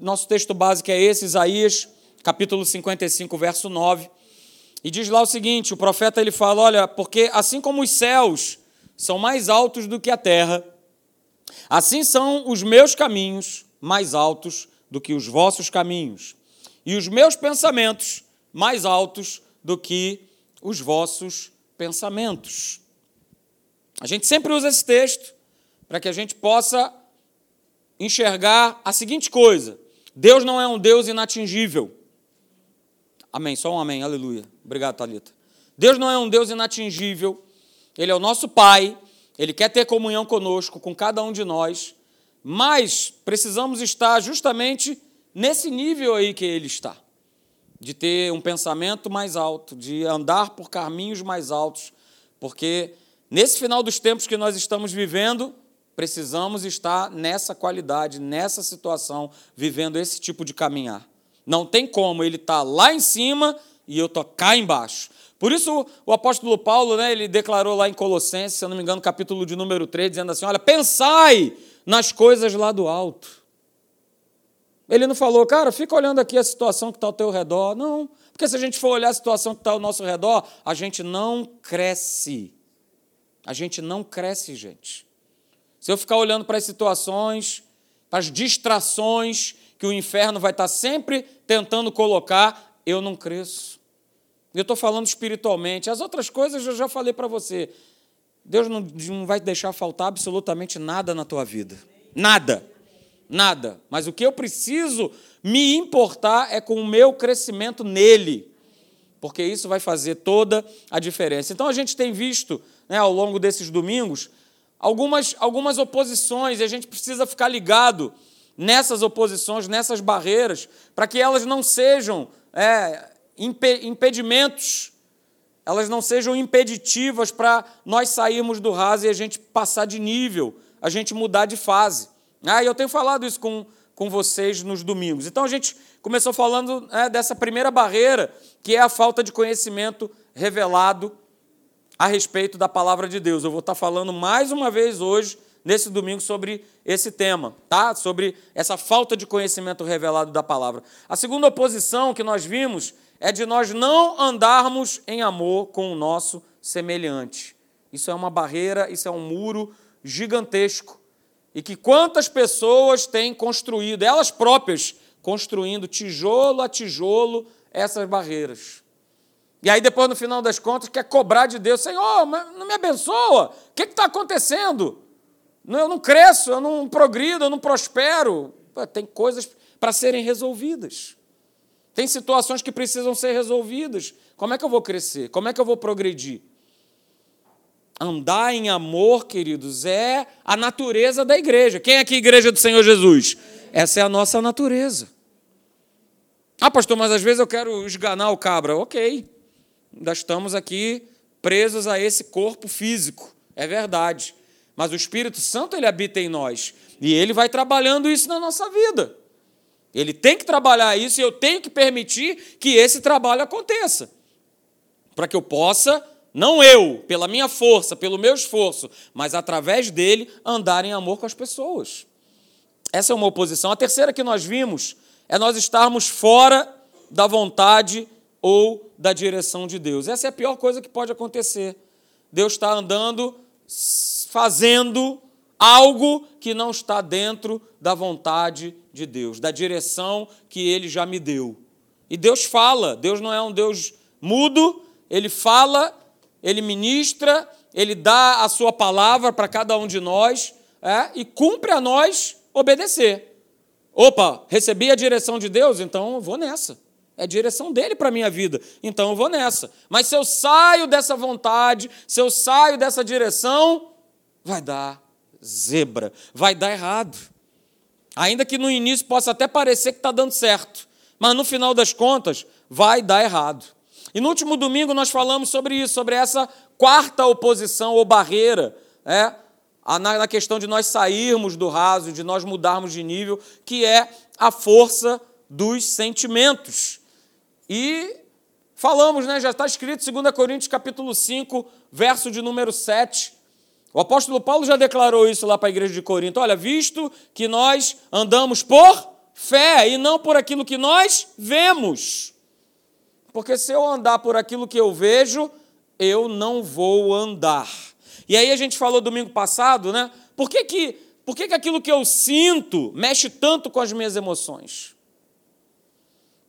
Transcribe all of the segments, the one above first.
nosso texto básico é esse, Isaías, capítulo 55, verso 9. E diz lá o seguinte: o profeta ele fala: Olha, porque assim como os céus são mais altos do que a terra, assim são os meus caminhos mais altos do que os vossos caminhos, e os meus pensamentos mais altos do que os vossos pensamentos. A gente sempre usa esse texto para que a gente possa enxergar a seguinte coisa: Deus não é um Deus inatingível. Amém, só um amém, aleluia. Obrigado, Talita. Deus não é um Deus inatingível, Ele é o nosso Pai, Ele quer ter comunhão conosco, com cada um de nós, mas precisamos estar justamente nesse nível aí que Ele está, de ter um pensamento mais alto, de andar por caminhos mais altos, porque nesse final dos tempos que nós estamos vivendo, precisamos estar nessa qualidade, nessa situação, vivendo esse tipo de caminhar. Não tem como ele estar tá lá em cima e eu estou cá embaixo. Por isso o apóstolo Paulo, né, ele declarou lá em Colossenses, se eu não me engano, capítulo de número 3, dizendo assim: olha, pensai nas coisas lá do alto. Ele não falou, cara, fica olhando aqui a situação que está ao teu redor. Não, porque se a gente for olhar a situação que está ao nosso redor, a gente não cresce. A gente não cresce, gente. Se eu ficar olhando para as situações, para as distrações que o inferno vai estar sempre tentando colocar, eu não cresço. Eu estou falando espiritualmente. As outras coisas eu já falei para você. Deus não, não vai deixar faltar absolutamente nada na tua vida. Nada. Nada. Mas o que eu preciso me importar é com o meu crescimento nele. Porque isso vai fazer toda a diferença. Então a gente tem visto né, ao longo desses domingos algumas, algumas oposições, e a gente precisa ficar ligado nessas oposições, nessas barreiras, para que elas não sejam é, impedimentos, elas não sejam impeditivas para nós sairmos do raso e a gente passar de nível, a gente mudar de fase. Ah, eu tenho falado isso com, com vocês nos domingos. Então a gente começou falando é, dessa primeira barreira, que é a falta de conhecimento revelado a respeito da palavra de Deus. Eu vou estar falando mais uma vez hoje, nesse domingo, sobre esse tema, tá? Sobre essa falta de conhecimento revelado da palavra. A segunda oposição que nós vimos é de nós não andarmos em amor com o nosso semelhante. Isso é uma barreira, isso é um muro gigantesco. E que quantas pessoas têm construído, elas próprias, construindo tijolo a tijolo essas barreiras. E aí, depois, no final das contas, quer cobrar de Deus: Senhor, não me abençoa. O que está acontecendo? Eu não cresço, eu não progrido, eu não prospero. Tem coisas para serem resolvidas. Tem situações que precisam ser resolvidas. Como é que eu vou crescer? Como é que eu vou progredir? Andar em amor, queridos, é a natureza da igreja. Quem é aqui, igreja do Senhor Jesus? Essa é a nossa natureza. Ah, pastor, mas às vezes eu quero esganar o cabra. Ok. Ainda estamos aqui presos a esse corpo físico, é verdade. Mas o Espírito Santo ele habita em nós e ele vai trabalhando isso na nossa vida. Ele tem que trabalhar isso e eu tenho que permitir que esse trabalho aconteça. Para que eu possa, não eu, pela minha força, pelo meu esforço, mas através dele, andar em amor com as pessoas. Essa é uma oposição. A terceira que nós vimos é nós estarmos fora da vontade ou da direção de Deus. Essa é a pior coisa que pode acontecer. Deus está andando, fazendo algo que não está dentro da vontade de Deus, da direção que ele já me deu. E Deus fala, Deus não é um Deus mudo, ele fala, ele ministra, ele dá a sua palavra para cada um de nós é, e cumpre a nós obedecer. Opa, recebi a direção de Deus, então eu vou nessa. É direção dele para a minha vida. Então eu vou nessa. Mas se eu saio dessa vontade, se eu saio dessa direção, vai dar zebra, vai dar errado. Ainda que no início possa até parecer que está dando certo, mas no final das contas vai dar errado. E no último domingo nós falamos sobre isso, sobre essa quarta oposição ou barreira, é, na questão de nós sairmos do raso, de nós mudarmos de nível, que é a força dos sentimentos. E falamos, né, já está escrito 2 Coríntios capítulo 5, verso de número 7. O apóstolo Paulo já declarou isso lá para a igreja de Corinto. Olha, visto que nós andamos por fé e não por aquilo que nós vemos. Porque se eu andar por aquilo que eu vejo, eu não vou andar. E aí a gente falou domingo passado, né? Por que que, por que, que aquilo que eu sinto mexe tanto com as minhas emoções?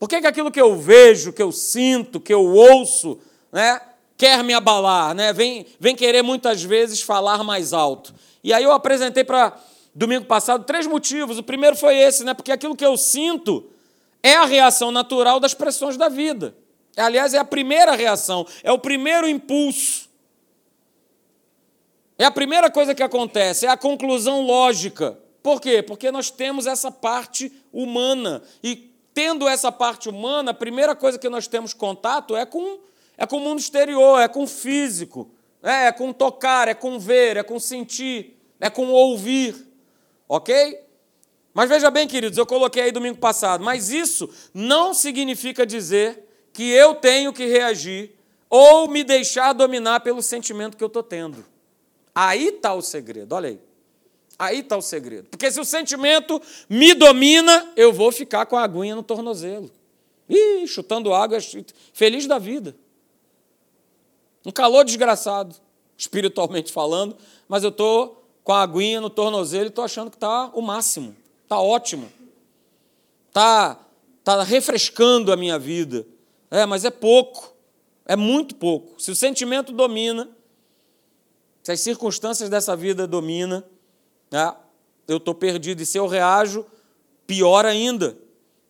Por que, que aquilo que eu vejo, que eu sinto, que eu ouço, né, quer me abalar, né? Vem, vem querer muitas vezes falar mais alto. E aí eu apresentei para domingo passado três motivos. O primeiro foi esse, né? Porque aquilo que eu sinto é a reação natural das pressões da vida. Aliás, é a primeira reação, é o primeiro impulso. É a primeira coisa que acontece, é a conclusão lógica. Por quê? Porque nós temos essa parte humana. E tendo essa parte humana, a primeira coisa que nós temos contato é com, é com o mundo exterior, é com o físico, é, é com tocar, é com ver, é com sentir, é com ouvir. Ok? Mas veja bem, queridos, eu coloquei aí domingo passado, mas isso não significa dizer que eu tenho que reagir ou me deixar dominar pelo sentimento que eu estou tendo. Aí está o segredo, olha aí. Aí está o segredo. Porque se o sentimento me domina, eu vou ficar com a aguinha no tornozelo. Ih, chutando água, feliz da vida. Um calor desgraçado, espiritualmente falando, mas eu estou com a aguinha no tornozelo e estou achando que está o máximo. Está ótimo. Está tá refrescando a minha vida. É, mas é pouco, é muito pouco. Se o sentimento domina, se as circunstâncias dessa vida dominam, né, eu estou perdido. E se eu reajo, pior ainda.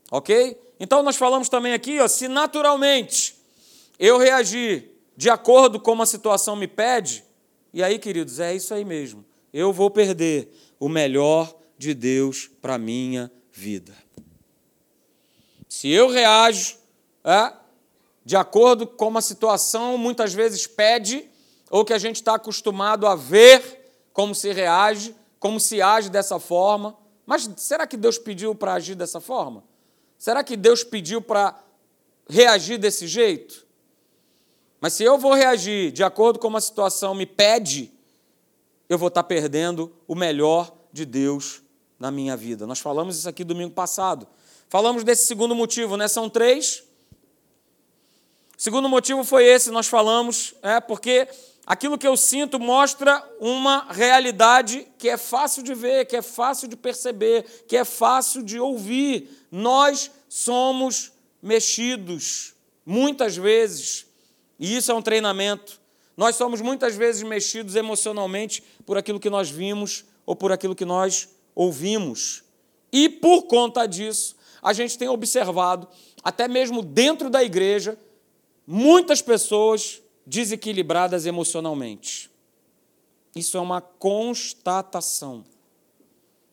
Ok? Então nós falamos também aqui, ó, se naturalmente eu reagir de acordo com a situação me pede, e aí, queridos, é isso aí mesmo. Eu vou perder o melhor de Deus para minha vida. Se eu reajo é, de acordo com a situação muitas vezes pede, ou que a gente está acostumado a ver como se reage, como se age dessa forma. Mas será que Deus pediu para agir dessa forma? Será que Deus pediu para reagir desse jeito? Mas se eu vou reagir de acordo com a situação me pede, eu vou estar tá perdendo o melhor de Deus na minha vida. Nós falamos isso aqui domingo passado. Falamos desse segundo motivo, né? São três. Segundo motivo foi esse, nós falamos, é porque aquilo que eu sinto mostra uma realidade que é fácil de ver, que é fácil de perceber, que é fácil de ouvir. Nós somos mexidos, muitas vezes, e isso é um treinamento. Nós somos muitas vezes mexidos emocionalmente por aquilo que nós vimos ou por aquilo que nós ouvimos. E por conta disso, a gente tem observado, até mesmo dentro da igreja, muitas pessoas desequilibradas emocionalmente. Isso é uma constatação.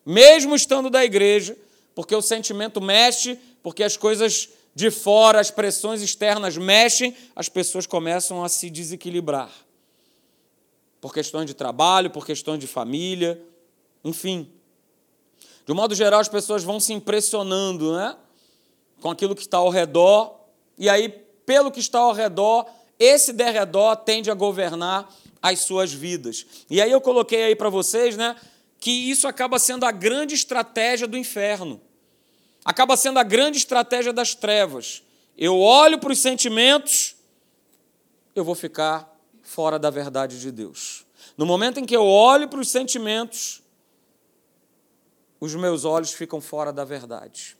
Mesmo estando da igreja, porque o sentimento mexe, porque as coisas de fora, as pressões externas mexem, as pessoas começam a se desequilibrar. Por questões de trabalho, por questões de família, enfim. De um modo geral, as pessoas vão se impressionando né, com aquilo que está ao redor, e aí pelo que está ao redor, esse derredor tende a governar as suas vidas. E aí eu coloquei aí para vocês, né, que isso acaba sendo a grande estratégia do inferno. Acaba sendo a grande estratégia das trevas. Eu olho para os sentimentos, eu vou ficar fora da verdade de Deus. No momento em que eu olho para os sentimentos, os meus olhos ficam fora da verdade.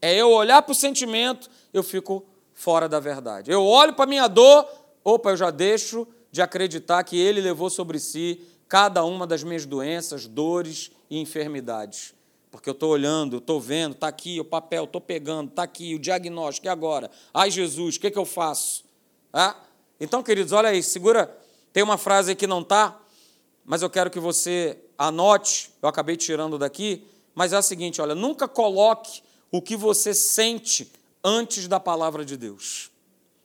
É eu olhar para o sentimento, eu fico fora da verdade. Eu olho para a minha dor, opa, eu já deixo de acreditar que Ele levou sobre si cada uma das minhas doenças, dores e enfermidades. Porque eu estou olhando, eu estou vendo, está aqui o papel, estou pegando, está aqui o diagnóstico, e agora? Ai, Jesus, o que, que eu faço? Ah? Então, queridos, olha aí, segura. Tem uma frase aí que não está, mas eu quero que você anote, eu acabei tirando daqui, mas é a seguinte: olha, nunca coloque o que você sente antes da palavra de Deus.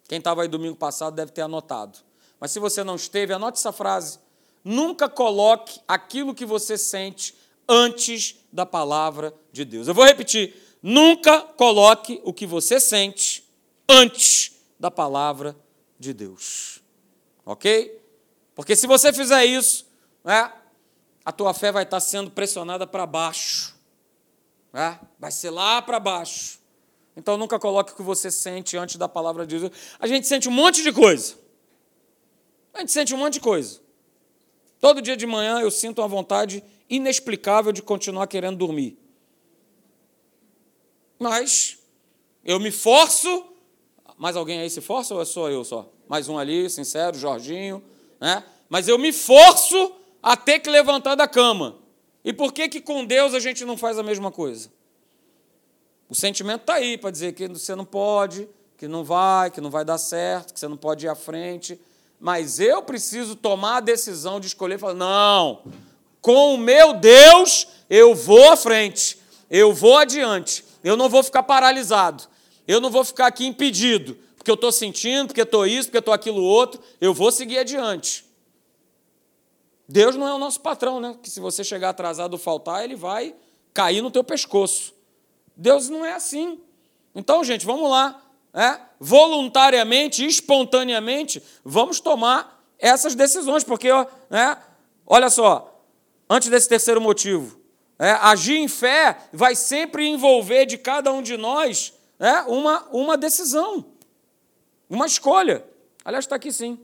Quem estava aí domingo passado deve ter anotado. Mas se você não esteve, anote essa frase. Nunca coloque aquilo que você sente antes da palavra de Deus. Eu vou repetir. Nunca coloque o que você sente antes da palavra de Deus. Ok? Porque se você fizer isso, né, a tua fé vai estar sendo pressionada para baixo. né? vai ser lá para baixo. Então nunca coloque o que você sente antes da palavra de Deus. A gente sente um monte de coisa. A gente sente um monte de coisa. Todo dia de manhã eu sinto uma vontade inexplicável de continuar querendo dormir. Mas eu me forço. Mais alguém aí se força ou é só eu só? Mais um ali, sincero, Jorginho, né? Mas eu me forço a ter que levantar da cama. E por que que com Deus a gente não faz a mesma coisa? O sentimento está aí para dizer que você não pode, que não vai, que não vai dar certo, que você não pode ir à frente. Mas eu preciso tomar a decisão de escolher e falar: não, com o meu Deus eu vou à frente, eu vou adiante, eu não vou ficar paralisado, eu não vou ficar aqui impedido, porque eu estou sentindo, porque estou isso, porque estou aquilo outro, eu vou seguir adiante. Deus não é o nosso patrão, né? Que se você chegar atrasado ou faltar, ele vai cair no teu pescoço. Deus não é assim. Então, gente, vamos lá. Né? Voluntariamente, espontaneamente, vamos tomar essas decisões, porque, né? olha só, antes desse terceiro motivo, é, agir em fé vai sempre envolver de cada um de nós é, uma, uma decisão, uma escolha. Aliás, está aqui sim.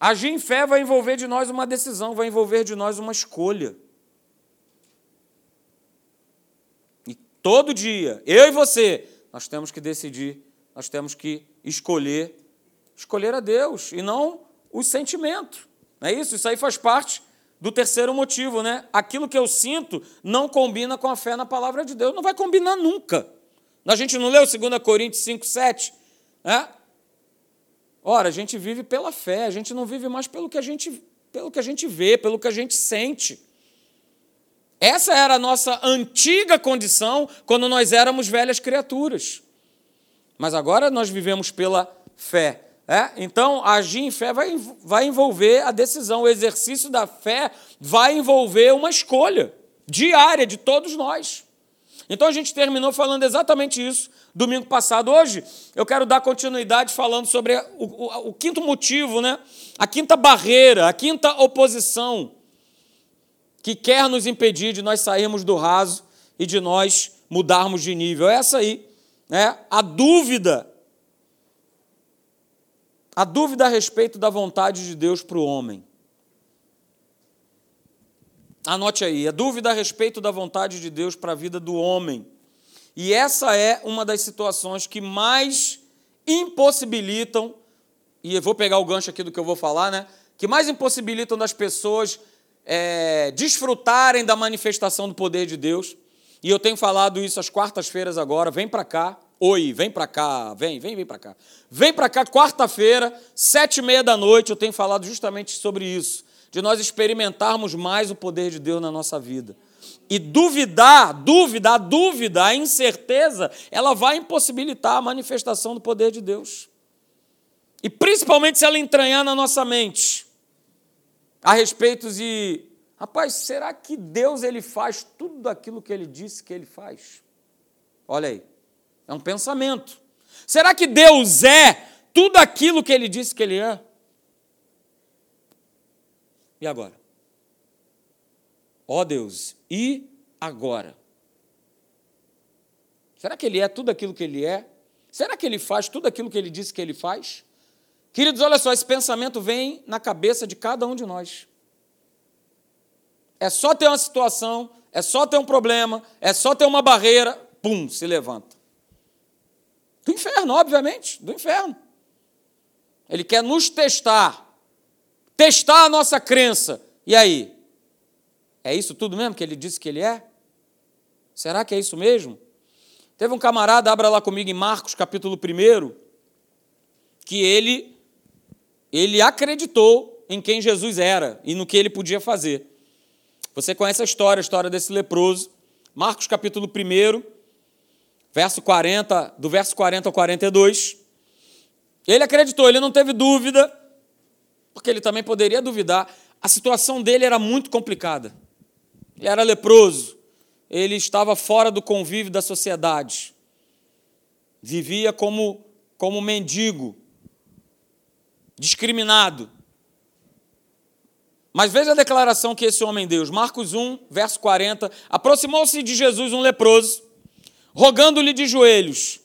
Agir em fé vai envolver de nós uma decisão, vai envolver de nós uma escolha. Todo dia, eu e você, nós temos que decidir, nós temos que escolher, escolher a Deus e não o sentimento. Não é isso? Isso aí faz parte do terceiro motivo, né? Aquilo que eu sinto não combina com a fé na palavra de Deus. Não vai combinar nunca. A gente não leu 2 Coríntios 5, 7? É? Ora, a gente vive pela fé, a gente não vive mais pelo que a gente, pelo que a gente vê, pelo que a gente sente. Essa era a nossa antiga condição quando nós éramos velhas criaturas. Mas agora nós vivemos pela fé. É? Então, agir em fé vai, vai envolver a decisão. O exercício da fé vai envolver uma escolha diária de todos nós. Então a gente terminou falando exatamente isso domingo passado. Hoje eu quero dar continuidade falando sobre o, o, o quinto motivo, né? a quinta barreira, a quinta oposição que quer nos impedir de nós sairmos do raso e de nós mudarmos de nível. É essa aí, né? a dúvida. A dúvida a respeito da vontade de Deus para o homem. Anote aí, a dúvida a respeito da vontade de Deus para a vida do homem. E essa é uma das situações que mais impossibilitam, e eu vou pegar o gancho aqui do que eu vou falar, né? Que mais impossibilitam das pessoas é, desfrutarem da manifestação do poder de Deus. E eu tenho falado isso às quartas-feiras agora. Vem para cá. Oi, vem para cá. Vem, vem, vem para cá. Vem para cá, quarta-feira, sete e meia da noite. Eu tenho falado justamente sobre isso de nós experimentarmos mais o poder de Deus na nossa vida. E duvidar, dúvida, a dúvida, a incerteza, ela vai impossibilitar a manifestação do poder de Deus. E principalmente se ela entranhar na nossa mente a respeito de, rapaz, será que Deus ele faz tudo aquilo que ele disse que ele faz? Olha aí, é um pensamento. Será que Deus é tudo aquilo que ele disse que ele é? E agora? Ó oh Deus, e agora? Será que ele é tudo aquilo que ele é? Será que ele faz tudo aquilo que ele disse que ele faz? Queridos, olha só, esse pensamento vem na cabeça de cada um de nós. É só ter uma situação, é só ter um problema, é só ter uma barreira, pum, se levanta. Do inferno, obviamente, do inferno. Ele quer nos testar testar a nossa crença. E aí? É isso tudo mesmo que ele disse que ele é? Será que é isso mesmo? Teve um camarada, abra lá comigo em Marcos, capítulo 1, que ele, ele acreditou em quem Jesus era e no que ele podia fazer. Você conhece a história, a história desse leproso. Marcos, capítulo 1, verso 40, do verso 40 ao 42. Ele acreditou, ele não teve dúvida, porque ele também poderia duvidar. A situação dele era muito complicada. Ele era leproso, ele estava fora do convívio da sociedade, vivia como, como mendigo, discriminado. Mas veja a declaração que esse homem deu. Marcos 1, verso 40. Aproximou-se de Jesus um leproso, rogando-lhe de joelhos: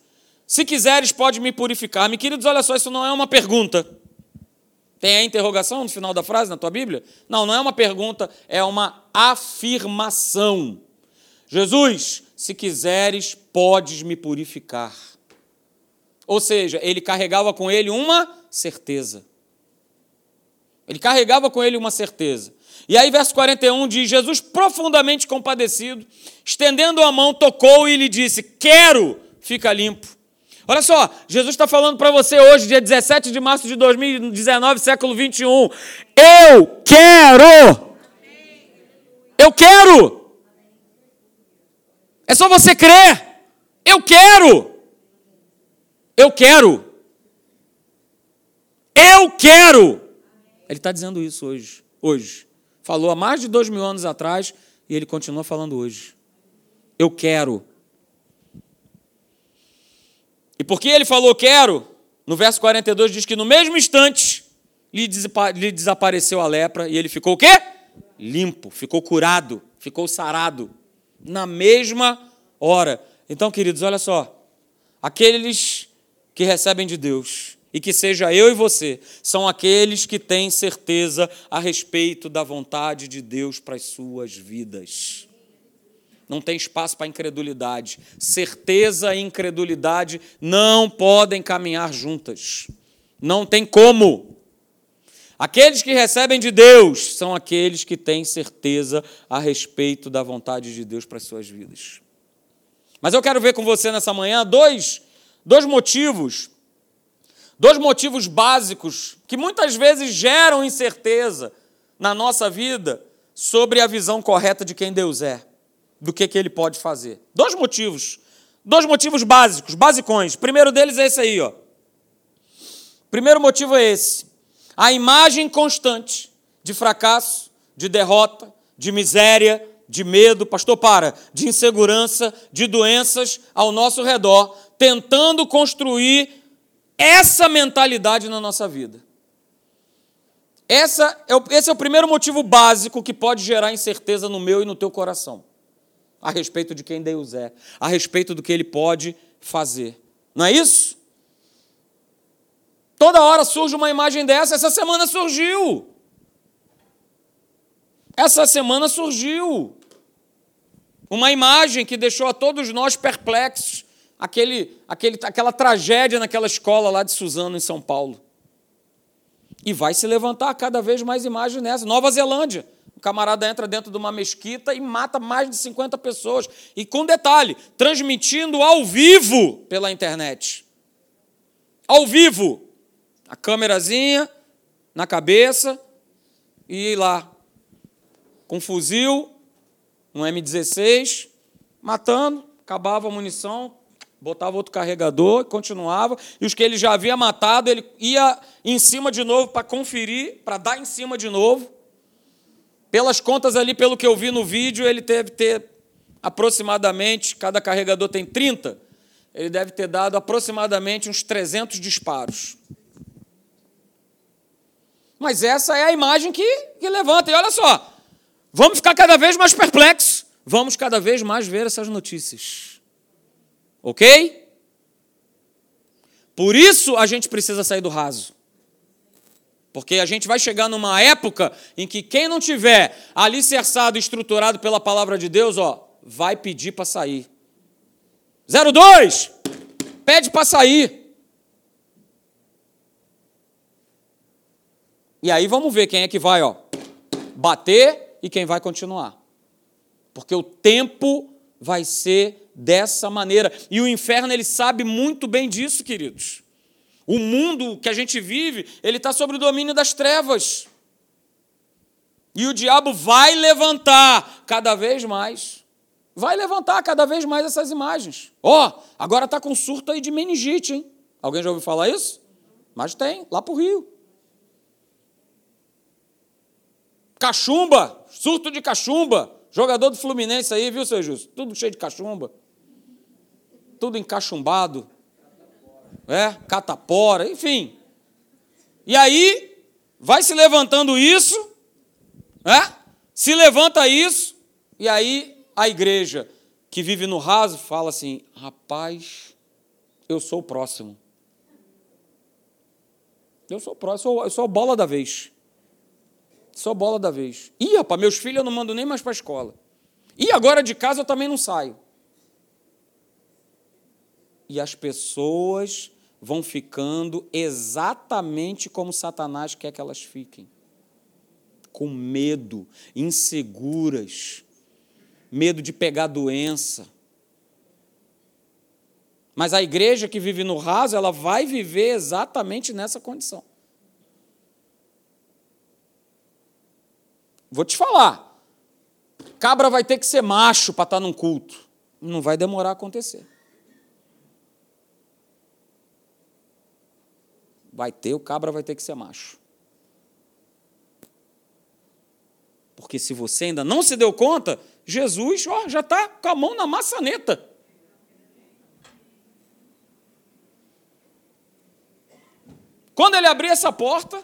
Se quiseres, pode me purificar. Me queridos, olha só, isso não é uma pergunta. Tem a interrogação no final da frase na tua Bíblia? Não, não é uma pergunta, é uma afirmação. Jesus, se quiseres, podes me purificar. Ou seja, ele carregava com ele uma certeza. Ele carregava com ele uma certeza. E aí, verso 41 diz: Jesus, profundamente compadecido, estendendo a mão, tocou e lhe disse: Quero, fica limpo. Olha só, Jesus está falando para você hoje, dia 17 de março de 2019, século 21. Eu quero! Eu quero! É só você crer. Eu quero! Eu quero! Eu quero! Ele está dizendo isso hoje. Hoje. Falou há mais de dois mil anos atrás e ele continua falando hoje. Eu quero. E porque ele falou quero, no verso 42 diz que no mesmo instante lhe desapareceu a lepra e ele ficou o quê? Limpo, ficou curado, ficou sarado. Na mesma hora. Então, queridos, olha só. Aqueles que recebem de Deus e que seja eu e você, são aqueles que têm certeza a respeito da vontade de Deus para as suas vidas. Não tem espaço para incredulidade. Certeza e incredulidade não podem caminhar juntas. Não tem como. Aqueles que recebem de Deus são aqueles que têm certeza a respeito da vontade de Deus para as suas vidas. Mas eu quero ver com você nessa manhã dois, dois motivos Dois motivos básicos que muitas vezes geram incerteza na nossa vida sobre a visão correta de quem Deus é, do que, que ele pode fazer. Dois motivos. Dois motivos básicos, basicões. O primeiro deles é esse aí, ó. Primeiro motivo é esse: a imagem constante de fracasso, de derrota, de miséria, de medo, pastor, para, de insegurança, de doenças ao nosso redor, tentando construir essa mentalidade na nossa vida. Essa é o, esse é o primeiro motivo básico que pode gerar incerteza no meu e no teu coração, a respeito de quem Deus é, a respeito do que Ele pode fazer. Não é isso? Toda hora surge uma imagem dessa, essa semana surgiu. Essa semana surgiu uma imagem que deixou a todos nós perplexos aquele, aquele, aquela tragédia naquela escola lá de Suzano, em São Paulo. E vai se levantar cada vez mais imagens nessa. Nova Zelândia. O camarada entra dentro de uma mesquita e mata mais de 50 pessoas. E com detalhe, transmitindo ao vivo pela internet. Ao vivo. A câmerazinha na cabeça e lá. Com fuzil, um M16, matando, acabava a munição, botava outro carregador continuava. E os que ele já havia matado, ele ia em cima de novo para conferir, para dar em cima de novo. Pelas contas ali, pelo que eu vi no vídeo, ele deve ter aproximadamente, cada carregador tem 30, ele deve ter dado aproximadamente uns 300 disparos. Mas essa é a imagem que, que levanta. E olha só, vamos ficar cada vez mais perplexos, vamos cada vez mais ver essas notícias. Ok? Por isso a gente precisa sair do raso. Porque a gente vai chegar numa época em que quem não tiver alicerçado estruturado pela palavra de Deus, ó, vai pedir para sair. 02, pede para sair. E aí vamos ver quem é que vai, ó, bater e quem vai continuar. Porque o tempo vai ser dessa maneira. E o inferno, ele sabe muito bem disso, queridos. O mundo que a gente vive, ele está sob o domínio das trevas. E o diabo vai levantar cada vez mais. Vai levantar cada vez mais essas imagens. Ó, oh, agora está com surto aí de meningite, hein? Alguém já ouviu falar isso? Mas tem, lá para o Rio. Cachumba, surto de cachumba. Jogador do Fluminense aí, viu, seu Justo? Tudo cheio de cachumba tudo encachumbado, é, catapora, enfim. E aí vai se levantando isso, É? Se levanta isso, e aí a igreja que vive no raso fala assim: rapaz, eu sou o próximo. Eu sou o próximo, eu sou, eu sou a bola da vez. Sou a bola da vez. Ih, rapaz, meus filhos eu não mando nem mais para a escola. E agora de casa eu também não saio. E as pessoas vão ficando exatamente como Satanás quer que elas fiquem com medo, inseguras, medo de pegar doença. Mas a igreja que vive no raso, ela vai viver exatamente nessa condição. Vou te falar. Cabra vai ter que ser macho para estar tá num culto. Não vai demorar a acontecer. Vai ter, o cabra vai ter que ser macho. Porque se você ainda não se deu conta, Jesus ó, já está com a mão na maçaneta. Quando ele abrir essa porta,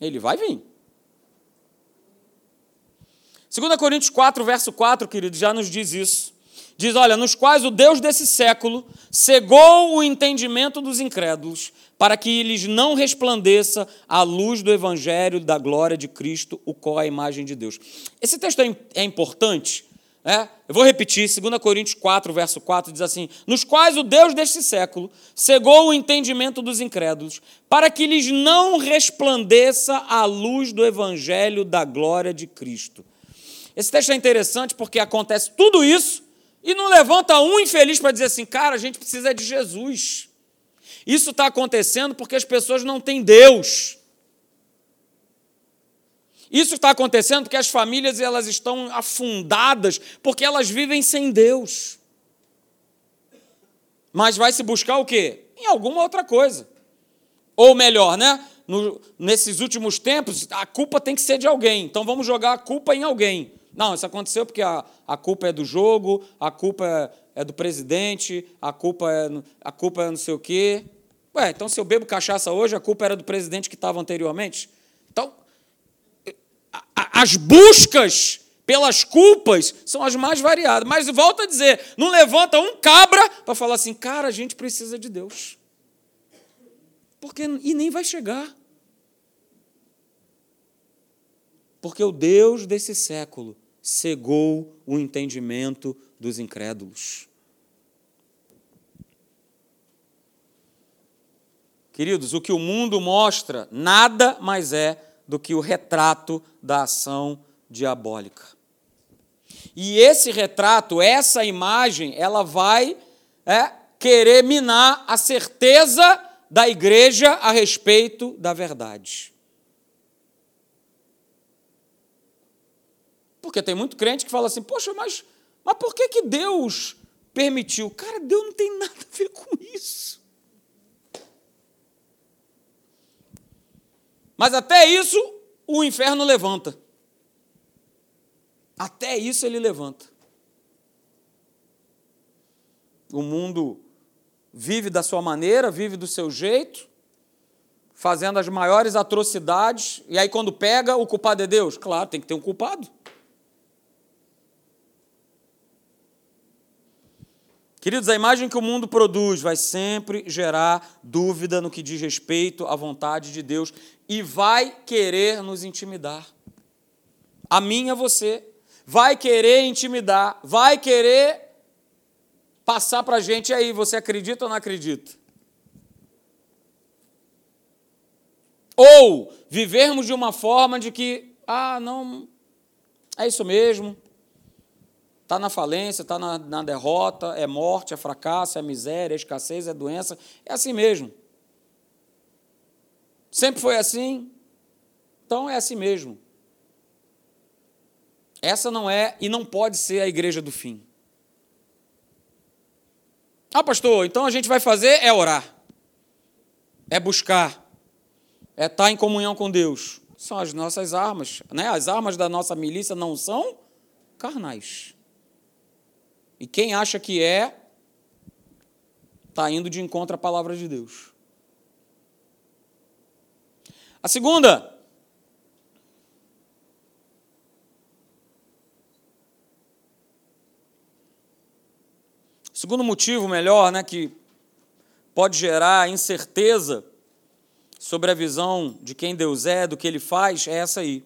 ele vai vir. 2 Coríntios 4, verso 4, querido, já nos diz isso. Diz: Olha, nos quais o Deus desse século cegou o entendimento dos incrédulos, para que lhes não resplandeça a luz do evangelho da glória de Cristo, o qual é a imagem de Deus. Esse texto é, é importante. É? Eu vou repetir, 2 Coríntios 4, verso 4, diz assim: Nos quais o Deus deste século cegou o entendimento dos incrédulos, para que lhes não resplandeça a luz do evangelho da glória de Cristo. Esse texto é interessante porque acontece tudo isso e não levanta um infeliz para dizer assim, cara, a gente precisa de Jesus. Isso está acontecendo porque as pessoas não têm Deus. Isso está acontecendo porque as famílias elas estão afundadas porque elas vivem sem Deus. Mas vai se buscar o quê? Em alguma outra coisa. Ou melhor, né? No, nesses últimos tempos, a culpa tem que ser de alguém. Então vamos jogar a culpa em alguém. Não, isso aconteceu porque a, a culpa é do jogo, a culpa é, é do presidente, a culpa é, a culpa é não sei o quê. Ué, então se eu bebo cachaça hoje, a culpa era do presidente que estava anteriormente? Então, as buscas pelas culpas são as mais variadas. Mas volta a dizer, não levanta um cabra para falar assim, cara, a gente precisa de Deus. Porque e nem vai chegar. Porque o Deus desse século cegou o entendimento dos incrédulos. Queridos, o que o mundo mostra nada mais é do que o retrato da ação diabólica. E esse retrato, essa imagem, ela vai é, querer minar a certeza da igreja a respeito da verdade. Porque tem muito crente que fala assim, poxa, mas, mas por que, que Deus permitiu? Cara, Deus não tem nada a ver com isso. Mas até isso o inferno levanta. Até isso ele levanta. O mundo vive da sua maneira, vive do seu jeito, fazendo as maiores atrocidades, e aí quando pega, o culpado é Deus? Claro, tem que ter um culpado. Queridos, a imagem que o mundo produz vai sempre gerar dúvida no que diz respeito à vontade de Deus e vai querer nos intimidar. A mim, a você. Vai querer intimidar, vai querer passar para a gente aí, você acredita ou não acredita? Ou vivermos de uma forma de que, ah, não, é isso mesmo, Está na falência, está na, na, derrota, é morte, é fracasso, é miséria, é escassez, é doença. É assim mesmo. Sempre foi assim, então é assim mesmo. Essa não é e não pode ser a igreja do fim. Ah, pastor, então a gente vai fazer é orar, é buscar, é estar em comunhão com Deus. São as nossas armas, né? As armas da nossa milícia não são carnais. E quem acha que é, está indo de encontro à palavra de Deus. A segunda. Segundo motivo, melhor, né, que pode gerar incerteza sobre a visão de quem Deus é, do que ele faz, é essa aí.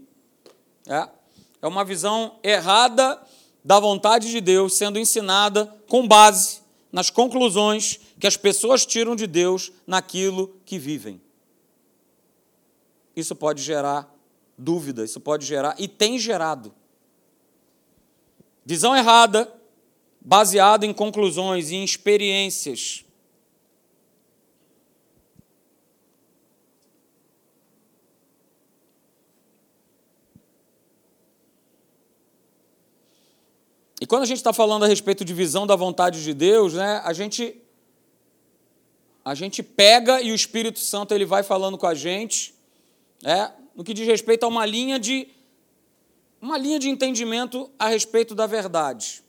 É, é uma visão errada da vontade de Deus sendo ensinada com base nas conclusões que as pessoas tiram de Deus naquilo que vivem. Isso pode gerar dúvida, isso pode gerar, e tem gerado. Visão errada, baseada em conclusões e em experiências. E quando a gente está falando a respeito de visão da vontade de Deus, né, a gente a gente pega e o Espírito Santo ele vai falando com a gente, né, no que diz respeito a uma linha de uma linha de entendimento a respeito da verdade.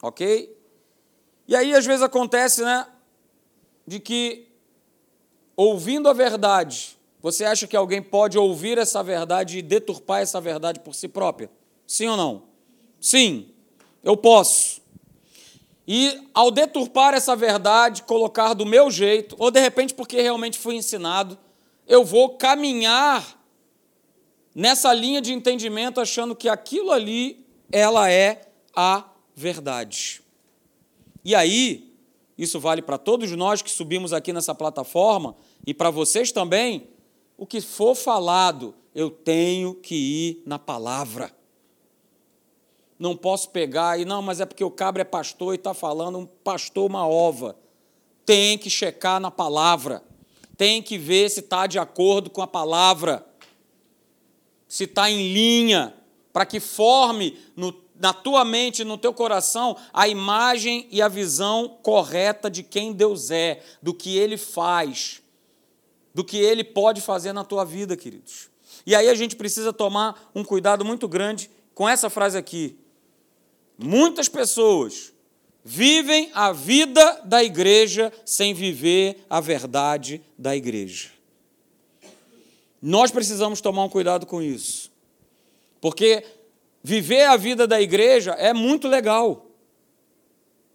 Ok? E aí, às vezes, acontece, né? De que, ouvindo a verdade, você acha que alguém pode ouvir essa verdade e deturpar essa verdade por si própria? Sim ou não? Sim, eu posso. E ao deturpar essa verdade, colocar do meu jeito, ou de repente porque realmente fui ensinado, eu vou caminhar nessa linha de entendimento achando que aquilo ali ela é a verdade. E aí, isso vale para todos nós que subimos aqui nessa plataforma e para vocês também, o que for falado, eu tenho que ir na palavra. Não posso pegar e não, mas é porque o cabra é pastor e está falando um pastor uma ova. Tem que checar na palavra. Tem que ver se está de acordo com a palavra se está em linha, para que forme no, na tua mente, no teu coração, a imagem e a visão correta de quem Deus é, do que Ele faz, do que Ele pode fazer na tua vida, queridos. E aí a gente precisa tomar um cuidado muito grande com essa frase aqui. Muitas pessoas vivem a vida da igreja sem viver a verdade da igreja. Nós precisamos tomar um cuidado com isso. Porque viver a vida da igreja é muito legal.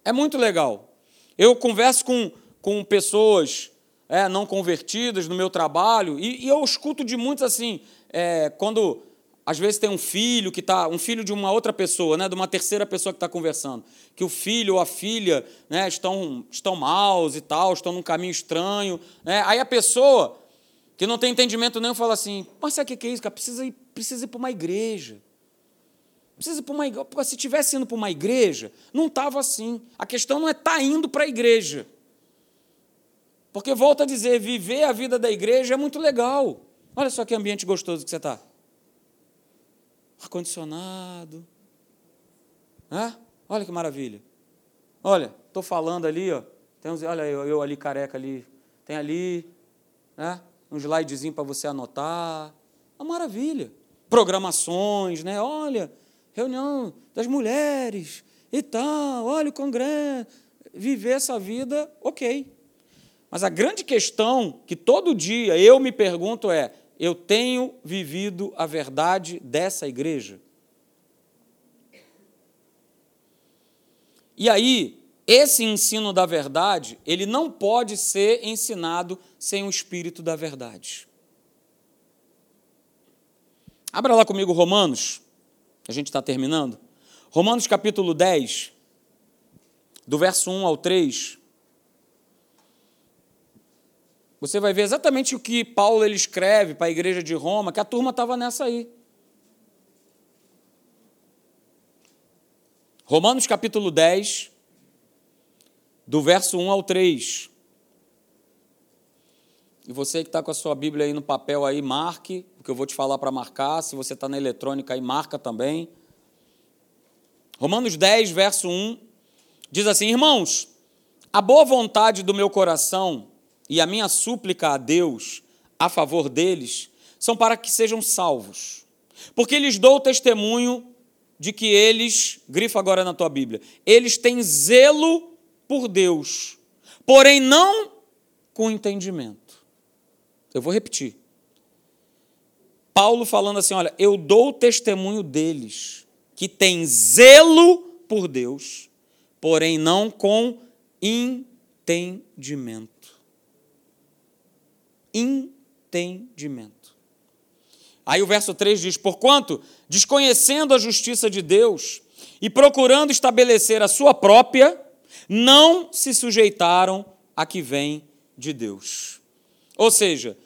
É muito legal. Eu converso com, com pessoas é, não convertidas no meu trabalho e, e eu escuto de muitos assim, é, quando às vezes tem um filho que está, um filho de uma outra pessoa, né, de uma terceira pessoa que está conversando, que o filho ou a filha né, estão, estão maus e tal, estão num caminho estranho. Né, aí a pessoa que não tem entendimento nenhum, fala assim: mas sabe o que é isso, cara? Precisa ir, precisa ir para uma igreja. Precisa ir para uma igreja. Se tivesse indo para uma igreja, não estava assim. A questão não é estar tá indo para a igreja. Porque, volto a dizer, viver a vida da igreja é muito legal. Olha só que ambiente gostoso que você está. Ar-condicionado. É? Olha que maravilha. Olha, estou falando ali, ó. Tem uns, olha eu, eu ali careca ali. Tem ali. Né? um slidezinho para você anotar. Uma maravilha. Programações, né? Olha, reunião das mulheres e tal, olha o congresso. Viver essa vida, ok. Mas a grande questão que todo dia eu me pergunto é: eu tenho vivido a verdade dessa igreja? E aí, esse ensino da verdade, ele não pode ser ensinado sem o espírito da verdade. Abra lá comigo Romanos, a gente está terminando. Romanos capítulo 10, do verso 1 ao 3. Você vai ver exatamente o que Paulo ele escreve para a igreja de Roma, que a turma estava nessa aí. Romanos capítulo 10, do verso 1 ao 3. E você que está com a sua Bíblia aí no papel aí, marque, porque eu vou te falar para marcar. Se você está na eletrônica aí, marca também. Romanos 10, verso 1, diz assim: Irmãos, a boa vontade do meu coração e a minha súplica a Deus a favor deles são para que sejam salvos. Porque lhes dou testemunho de que eles, grifa agora na tua Bíblia, eles têm zelo por Deus, porém não com entendimento. Eu vou repetir. Paulo falando assim: olha, eu dou testemunho deles, que tem zelo por Deus, porém não com entendimento. Entendimento. Aí o verso 3 diz: Porquanto, desconhecendo a justiça de Deus e procurando estabelecer a sua própria, não se sujeitaram a que vem de Deus. Ou seja,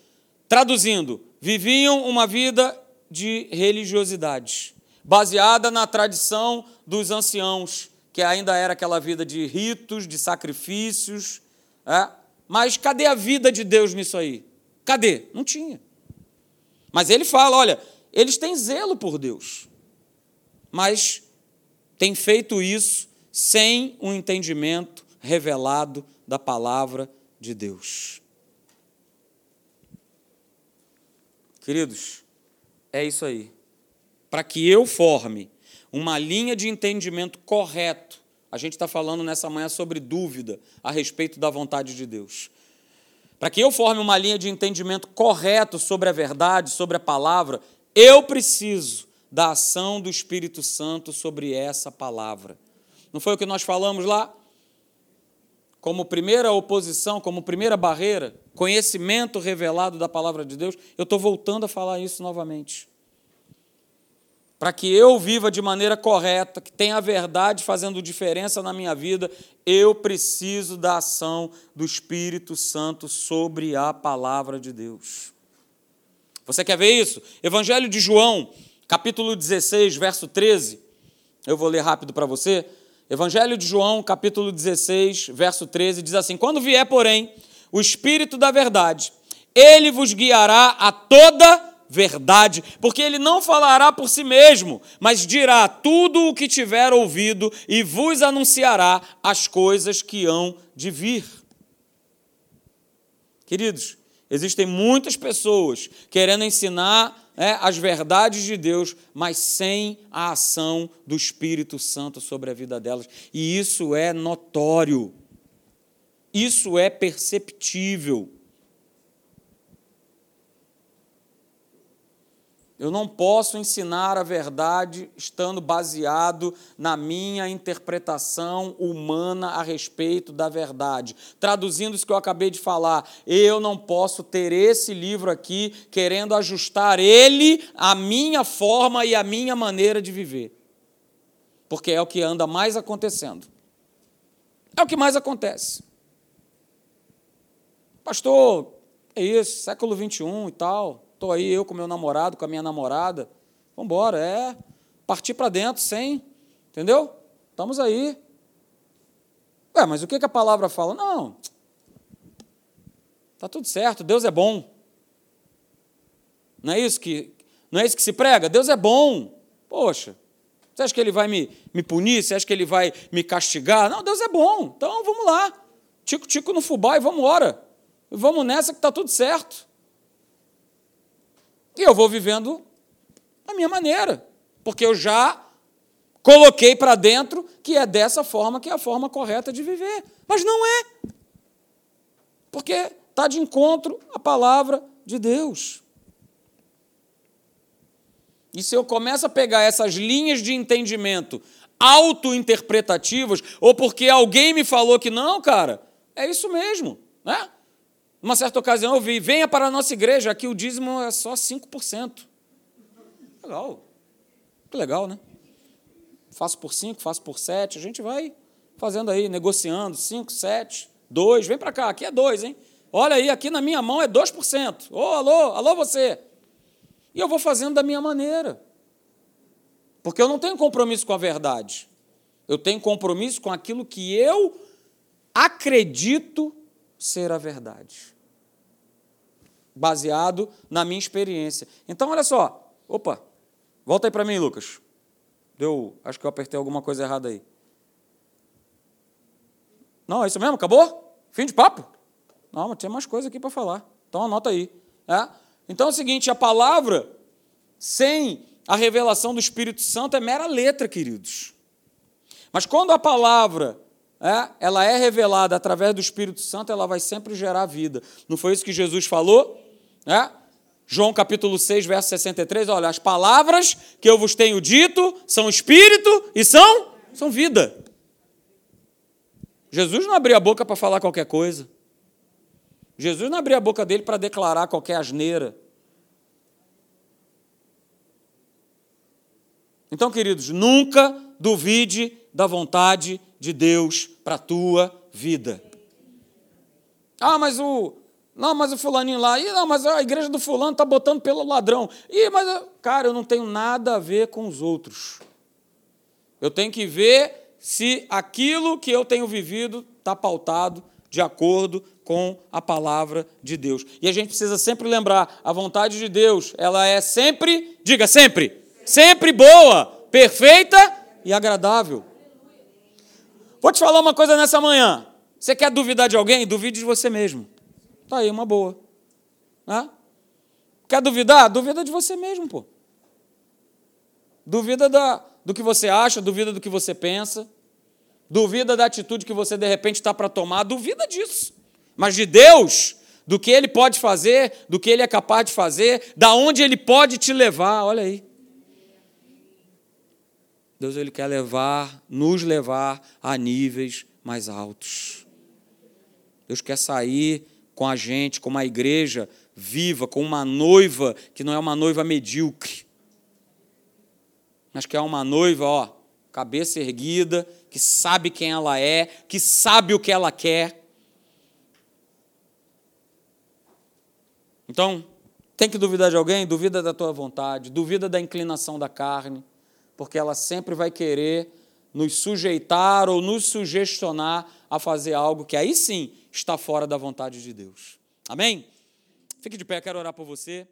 traduzindo, viviam uma vida de religiosidade, baseada na tradição dos anciãos, que ainda era aquela vida de ritos, de sacrifícios. É? Mas cadê a vida de Deus nisso aí? Cadê? Não tinha. Mas ele fala: olha, eles têm zelo por Deus, mas têm feito isso sem um entendimento revelado da palavra de Deus. Queridos, é isso aí. Para que eu forme uma linha de entendimento correto, a gente está falando nessa manhã sobre dúvida a respeito da vontade de Deus. Para que eu forme uma linha de entendimento correto sobre a verdade, sobre a palavra, eu preciso da ação do Espírito Santo sobre essa palavra. Não foi o que nós falamos lá? Como primeira oposição, como primeira barreira, conhecimento revelado da palavra de Deus, eu estou voltando a falar isso novamente para que eu viva de maneira correta, que tenha a verdade fazendo diferença na minha vida, eu preciso da ação do Espírito Santo sobre a palavra de Deus. Você quer ver isso? Evangelho de João, capítulo 16, verso 13. Eu vou ler rápido para você. Evangelho de João, capítulo 16, verso 13, diz assim: Quando vier, porém, o Espírito da verdade, ele vos guiará a toda verdade, porque ele não falará por si mesmo, mas dirá tudo o que tiver ouvido e vos anunciará as coisas que hão de vir. Queridos, existem muitas pessoas querendo ensinar é, as verdades de Deus, mas sem a ação do Espírito Santo sobre a vida delas, e isso é notório, isso é perceptível. Eu não posso ensinar a verdade estando baseado na minha interpretação humana a respeito da verdade. Traduzindo isso que eu acabei de falar, eu não posso ter esse livro aqui querendo ajustar ele à minha forma e à minha maneira de viver. Porque é o que anda mais acontecendo. É o que mais acontece. Pastor, é isso, século 21 e tal. Estou aí eu com meu namorado, com a minha namorada. Vamos embora, é partir para dentro sem, entendeu? Estamos aí. Ué, mas o que, que a palavra fala? Não, está tudo certo, Deus é bom. Não é isso que, não é isso que se prega? Deus é bom. Poxa, você acha que ele vai me, me punir? Você acha que ele vai me castigar? Não, Deus é bom. Então vamos lá. Tico-tico no fubá e vamos embora. Vamos nessa que está tudo certo. E eu vou vivendo da minha maneira, porque eu já coloquei para dentro que é dessa forma que é a forma correta de viver. Mas não é. Porque está de encontro à palavra de Deus. E se eu começo a pegar essas linhas de entendimento auto-interpretativas, ou porque alguém me falou que não, cara, é isso mesmo, né? Uma certa ocasião eu vi, venha para a nossa igreja, aqui o dízimo é só 5%. Legal. Que legal, né? Faço por 5, faço por 7, a gente vai fazendo aí, negociando, 5, 7, 2, vem para cá, aqui é 2, hein? Olha aí, aqui na minha mão é 2%. Ô, oh, alô, alô você. E eu vou fazendo da minha maneira. Porque eu não tenho compromisso com a verdade. Eu tenho compromisso com aquilo que eu acredito ser a verdade. Baseado na minha experiência. Então, olha só. Opa, volta aí para mim, Lucas. Deu, acho que eu apertei alguma coisa errada aí. Não, é isso mesmo? Acabou? Fim de papo? Não, mas tem mais coisa aqui para falar. Então anota aí. É? Então é o seguinte: a palavra, sem a revelação do Espírito Santo, é mera letra, queridos. Mas quando a palavra é, ela é revelada através do Espírito Santo, ela vai sempre gerar vida. Não foi isso que Jesus falou? É? João capítulo 6, verso 63, olha, as palavras que eu vos tenho dito são espírito e são, são vida. Jesus não abria a boca para falar qualquer coisa. Jesus não abria a boca dele para declarar qualquer asneira. Então, queridos, nunca duvide da vontade de Deus para a tua vida. Ah, mas o. Não, mas o fulaninho lá. Ih, não, mas a igreja do fulano está botando pelo ladrão. Ih, mas. Cara, eu não tenho nada a ver com os outros. Eu tenho que ver se aquilo que eu tenho vivido está pautado de acordo com a palavra de Deus. E a gente precisa sempre lembrar, a vontade de Deus, ela é sempre, diga sempre, sempre boa, perfeita e agradável. Vou te falar uma coisa nessa manhã. Você quer duvidar de alguém? Duvide de você mesmo. Tá aí, uma boa. Né? Quer duvidar? Duvida de você mesmo, pô. Duvida da, do que você acha, duvida do que você pensa, duvida da atitude que você de repente está para tomar, duvida disso. Mas de Deus, do que Ele pode fazer, do que Ele é capaz de fazer, da onde Ele pode te levar, olha aí. Deus ele quer levar, nos levar a níveis mais altos. Deus quer sair com a gente, com uma igreja viva, com uma noiva que não é uma noiva medíocre, mas que é uma noiva, ó, cabeça erguida, que sabe quem ela é, que sabe o que ela quer. Então, tem que duvidar de alguém? Duvida da tua vontade, duvida da inclinação da carne porque ela sempre vai querer nos sujeitar ou nos sugestionar a fazer algo que aí sim está fora da vontade de Deus. Amém? Fique de pé, quero orar por você.